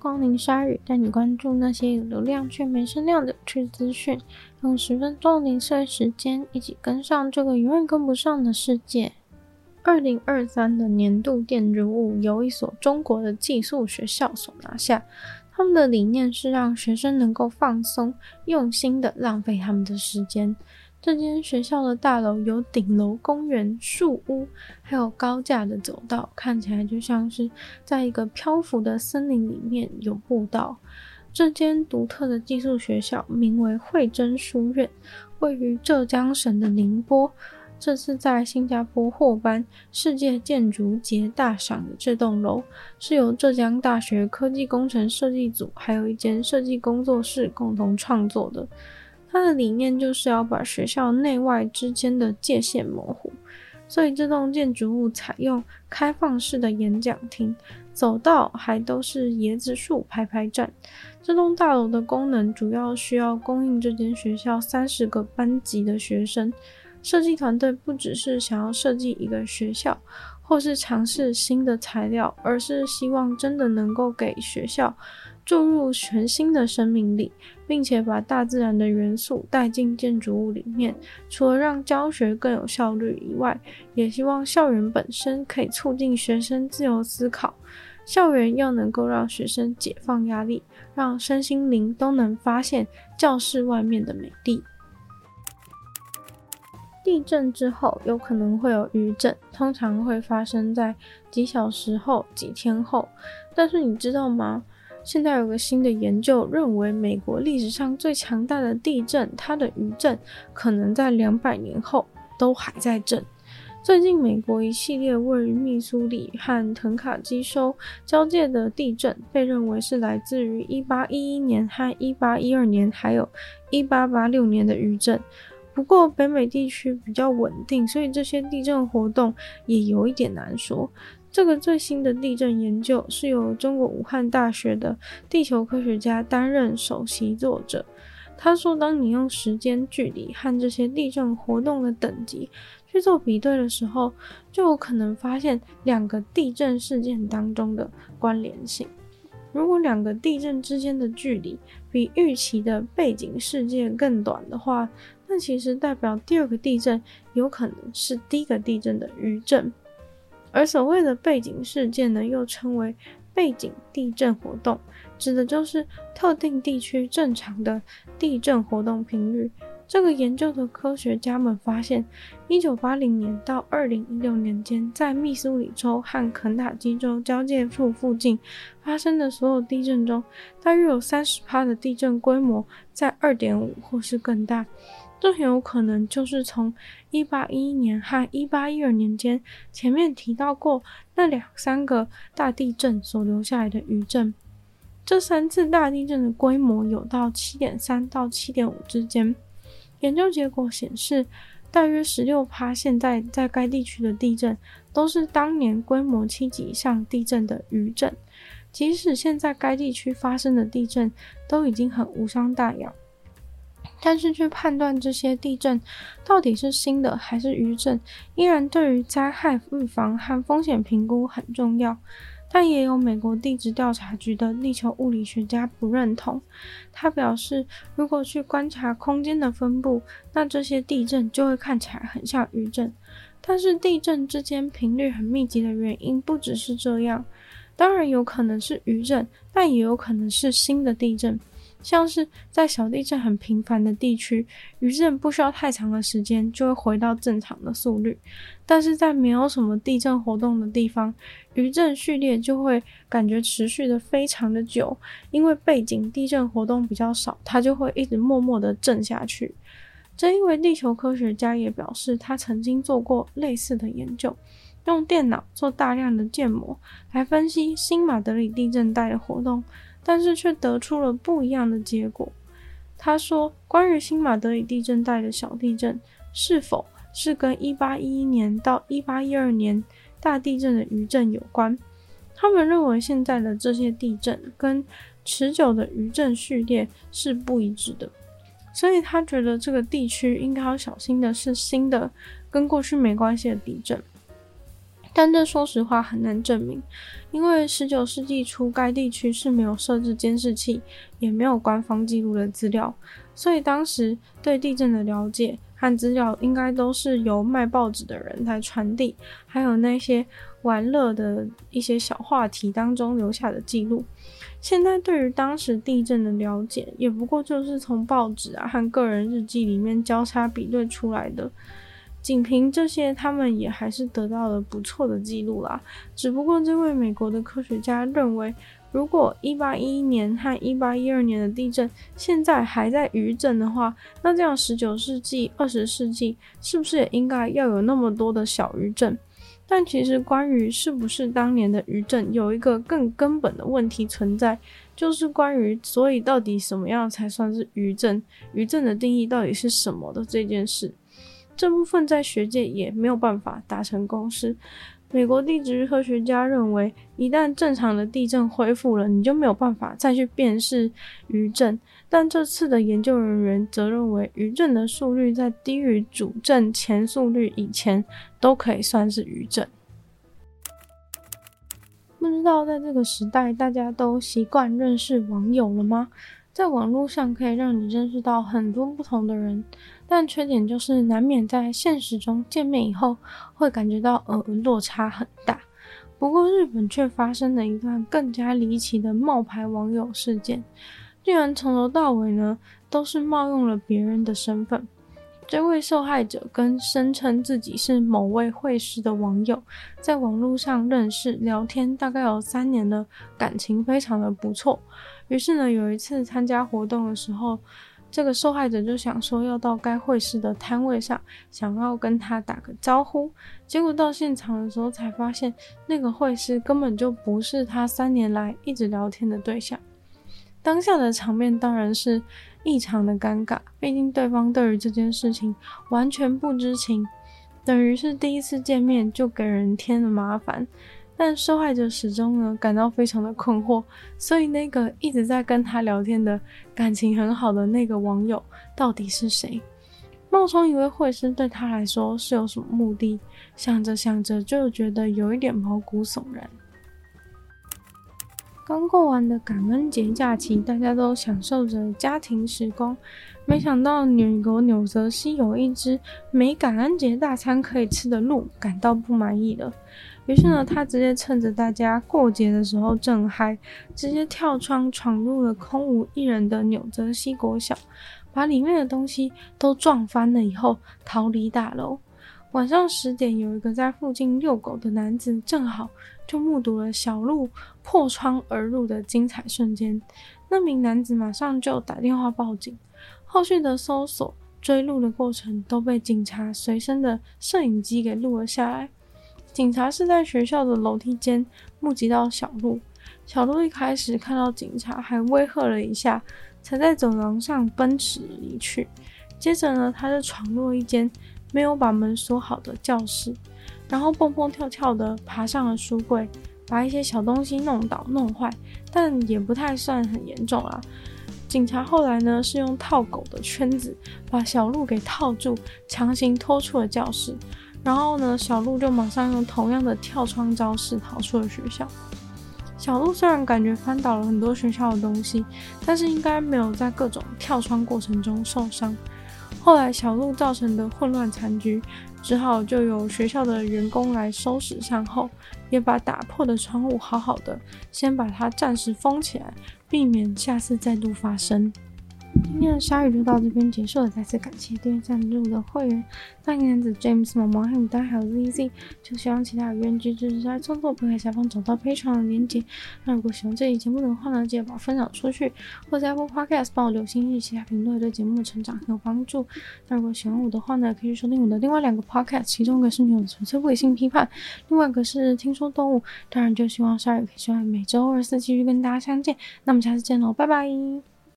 光临鲨语，带你关注那些有流量却没声量的趣资讯。用十分钟零碎时间，一起跟上这个永远跟不上的世界。二零二三的年度建筑物由一所中国的寄宿学校所拿下。他们的理念是让学生能够放松，用心的浪费他们的时间。这间学校的大楼有顶楼公园、树屋，还有高架的走道，看起来就像是在一个漂浮的森林里面有步道。这间独特的寄宿学校名为惠臻书院，位于浙江省的宁波。这次在新加坡获颁世界建筑节大赏的这栋楼，是由浙江大学科技工程设计组还有一间设计工作室共同创作的。它的理念就是要把学校内外之间的界限模糊，所以这栋建筑物采用开放式的演讲厅，走道还都是椰子树排排站。这栋大楼的功能主要需要供应这间学校三十个班级的学生。设计团队不只是想要设计一个学校，或是尝试新的材料，而是希望真的能够给学校注入全新的生命力，并且把大自然的元素带进建筑物里面。除了让教学更有效率以外，也希望校园本身可以促进学生自由思考，校园要能够让学生解放压力，让身心灵都能发现教室外面的美丽。地震之后有可能会有余震，通常会发生在几小时后、几天后。但是你知道吗？现在有个新的研究认为，美国历史上最强大的地震，它的余震可能在两百年后都还在震。最近，美国一系列位于密苏里和肯卡基州交界的地震，被认为是来自于1811年和1812年，还有1886年的余震。不过北美地区比较稳定，所以这些地震活动也有一点难说。这个最新的地震研究是由中国武汉大学的地球科学家担任首席作者。他说，当你用时间、距离和这些地震活动的等级去做比对的时候，就有可能发现两个地震事件当中的关联性。如果两个地震之间的距离比预期的背景事件更短的话，那其实代表第二个地震有可能是第一个地震的余震，而所谓的背景事件呢，又称为背景地震活动，指的就是特定地区正常的地震活动频率。这个研究的科学家们发现，一九八零年到二零一六年间，在密苏里州和肯塔基州交界处附近发生的所有地震中，大约有三十趴的地震规模在二点五或是更大。这很有可能就是从一八一一年和一八一二年间前面提到过那两三个大地震所留下来的余震。这三次大地震的规模有到七点三到七点五之间。研究结果显示，大约十六趴现在在该地区的地震都是当年规模七级以上地震的余震。即使现在该地区发生的地震都已经很无伤大雅。但是，去判断这些地震到底是新的还是余震，依然对于灾害预防和风险评估很重要。但也有美国地质调查局的地球物理学家不认同。他表示，如果去观察空间的分布，那这些地震就会看起来很像余震。但是，地震之间频率很密集的原因不只是这样，当然有可能是余震，但也有可能是新的地震。像是在小地震很频繁的地区，余震不需要太长的时间就会回到正常的速率；但是在没有什么地震活动的地方，余震序列就会感觉持续的非常的久，因为背景地震活动比较少，它就会一直默默的震下去。这一位地球科学家也表示，他曾经做过类似的研究，用电脑做大量的建模来分析新马德里地震带的活动。但是却得出了不一样的结果。他说，关于新马德里地震带的小地震是否是跟1811年到1812年大地震的余震有关，他们认为现在的这些地震跟持久的余震序列是不一致的，所以他觉得这个地区应该要小心的是新的跟过去没关系的地震。但这说实话很难证明，因为十九世纪初该地区是没有设置监视器，也没有官方记录的资料，所以当时对地震的了解和资料应该都是由卖报纸的人来传递，还有那些玩乐的一些小话题当中留下的记录。现在对于当时地震的了解，也不过就是从报纸啊和个人日记里面交叉比对出来的。仅凭这些，他们也还是得到了不错的记录啦。只不过，这位美国的科学家认为，如果一八一一年和一八一二年的地震现在还在余震的话，那这样十九世纪、二十世纪是不是也应该要有那么多的小余震？但其实，关于是不是当年的余震，有一个更根本的问题存在，就是关于所以到底什么样才算是余震？余震的定义到底是什么的这件事。这部分在学界也没有办法达成共识。美国地质科学家认为，一旦正常的地震恢复了，你就没有办法再去辨识余震。但这次的研究人员则认为，余震的速率在低于主震前速率以前，都可以算是余震。不知道在这个时代，大家都习惯认识网友了吗？在网络上可以让你认识到很多不同的人。但缺点就是难免在现实中见面以后会感觉到呃落差很大。不过日本却发生了一段更加离奇的冒牌网友事件，竟然从头到尾呢都是冒用了别人的身份。这位受害者跟声称自己是某位会师的网友在网络上认识聊天，大概有三年了，感情非常的不错。于是呢，有一次参加活动的时候。这个受害者就想说要到该会师的摊位上，想要跟他打个招呼。结果到现场的时候才发现，那个会师根本就不是他三年来一直聊天的对象。当下的场面当然是异常的尴尬，毕竟对方对于这件事情完全不知情，等于是第一次见面就给人添了麻烦。但受害者始终呢感到非常的困惑，所以那个一直在跟他聊天的感情很好的那个网友到底是谁？冒充一位会师对他来说是有什么目的？想着想着就觉得有一点毛骨悚然。刚过完的感恩节假期，大家都享受着家庭时光，没想到美国纽泽西有一只没感恩节大餐可以吃的鹿感到不满意了。于是呢，他直接趁着大家过节的时候正嗨，直接跳窗闯入了空无一人的纽泽西国小，把里面的东西都撞翻了以后逃离大楼。晚上十点，有一个在附近遛狗的男子正好就目睹了小鹿破窗而入的精彩瞬间。那名男子马上就打电话报警，后续的搜索追录的过程都被警察随身的摄影机给录了下来。警察是在学校的楼梯间目击到小鹿。小鹿一开始看到警察，还威吓了一下，才在走廊上奔驰离去。接着呢，他就闯入一间没有把门锁好的教室，然后蹦蹦跳跳的爬上了书柜，把一些小东西弄倒弄坏，但也不太算很严重啊。警察后来呢，是用套狗的圈子把小鹿给套住，强行拖出了教室。然后呢，小鹿就马上用同样的跳窗招式逃出了学校。小鹿虽然感觉翻倒了很多学校的东西，但是应该没有在各种跳窗过程中受伤。后来小鹿造成的混乱残局，只好就由学校的员工来收拾善后，也把打破的窗户好好的先把它暂时封起来，避免下次再度发生。今天的鲨鱼就到这边结束了，再次感谢订阅赞助的会员，大龄男子 James、毛毛、黑牡丹还有 ZZ，就希望其他有愿意支持鲨鱼创作，可以在下方找到非常的连接。那如果喜欢这期节目的话呢，记得把分享出去，或者在 Apple Podcast 帮我留心，其他评论对节目的成长很有帮助。那如果喜欢我的话呢，可以收听我的另外两个 Podcast，其中一个是女友的纯粹不理性批判，另外一个是听说动物。当然，就希望鲨鱼可以希望每周二四继续跟大家相见。那么下次见喽，拜拜。